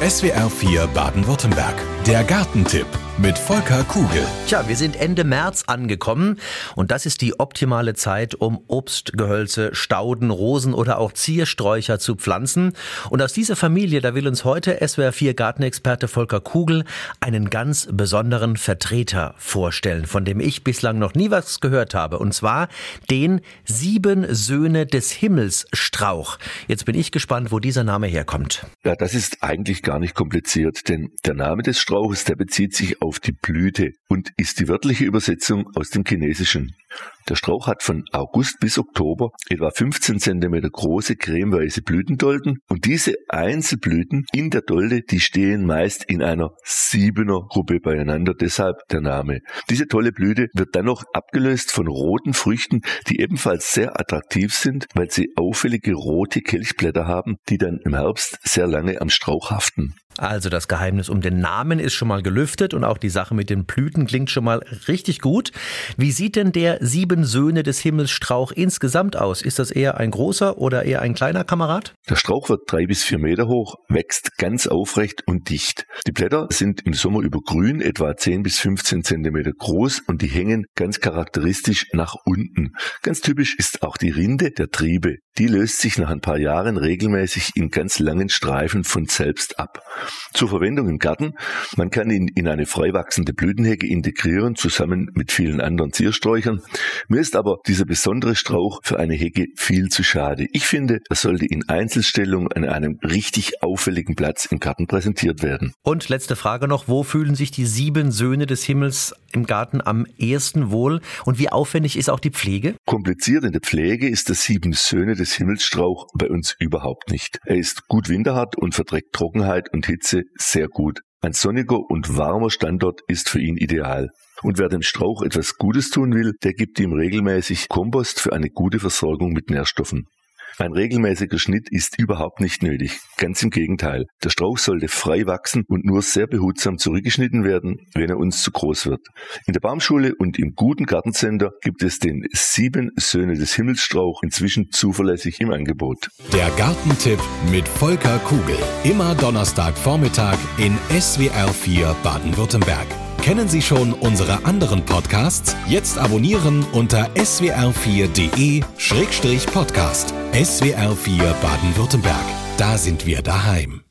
SWR 4 Baden-Württemberg. Der Gartentipp mit Volker Kugel. Tja, wir sind Ende März angekommen und das ist die optimale Zeit, um Obstgehölze, Stauden, Rosen oder auch Ziersträucher zu pflanzen. Und aus dieser Familie, da will uns heute SWR 4 Gartenexperte Volker Kugel einen ganz besonderen Vertreter vorstellen, von dem ich bislang noch nie was gehört habe. Und zwar den Sieben Söhne des Himmels Strauch. Jetzt bin ich gespannt, wo dieser Name herkommt. Ja, das ist eigentlich gar nicht kompliziert, denn der Name des Strauches, der bezieht sich auf die Blüte und ist die wörtliche Übersetzung aus dem Chinesischen. Der Strauch hat von August bis Oktober etwa 15 cm große cremeweiße Blütendolden und diese Einzelblüten in der Dolde, die stehen meist in einer Siebener Gruppe beieinander, deshalb der Name. Diese tolle Blüte wird dann noch abgelöst von roten Früchten, die ebenfalls sehr attraktiv sind, weil sie auffällige rote Kelchblätter haben, die dann im Herbst sehr lange am Strauch haften. Also das Geheimnis um den Namen ist schon mal gelüftet und auch die Sache mit den Blüten klingt schon mal richtig gut. Wie sieht denn der Sieben Söhne des Himmels Strauch insgesamt aus? Ist das eher ein großer oder eher ein kleiner Kamerad? Der Strauch wird drei bis vier Meter hoch, wächst ganz aufrecht und dicht. Die Blätter sind im Sommer über grün, etwa 10 bis 15 Zentimeter groß und die hängen ganz charakteristisch nach unten. Ganz typisch ist auch die Rinde der Triebe. Die löst sich nach ein paar Jahren regelmäßig in ganz langen Streifen von selbst ab. Zur Verwendung im Garten. Man kann ihn in eine frei wachsende Blütenhecke integrieren, zusammen mit vielen anderen Ziersträuchern. Mir ist aber dieser besondere Strauch für eine Hecke viel zu schade. Ich finde, er sollte in Einzelstellung an einem richtig auffälligen Platz im Garten präsentiert werden. Und letzte Frage noch, wo fühlen sich die sieben Söhne des Himmels im Garten am ehesten wohl und wie aufwendig ist auch die Pflege? Kompliziert in der Pflege ist der sieben Söhne des Himmelsstrauch bei uns überhaupt nicht. Er ist gut winterhart und verträgt Trockenheit und Hitze sehr gut. Ein sonniger und warmer Standort ist für ihn ideal. Und wer dem Strauch etwas Gutes tun will, der gibt ihm regelmäßig Kompost für eine gute Versorgung mit Nährstoffen. Ein regelmäßiger Schnitt ist überhaupt nicht nötig. Ganz im Gegenteil. Der Strauch sollte frei wachsen und nur sehr behutsam zurückgeschnitten werden, wenn er uns zu groß wird. In der Baumschule und im guten Gartencenter gibt es den sieben Söhne des Himmelsstrauch inzwischen zuverlässig im Angebot. Der Gartentipp mit Volker Kugel. Immer Donnerstagvormittag in SWR 4 Baden-Württemberg. Kennen Sie schon unsere anderen Podcasts? Jetzt abonnieren unter swr4.de-podcast. SWR4 Baden-Württemberg. Da sind wir daheim.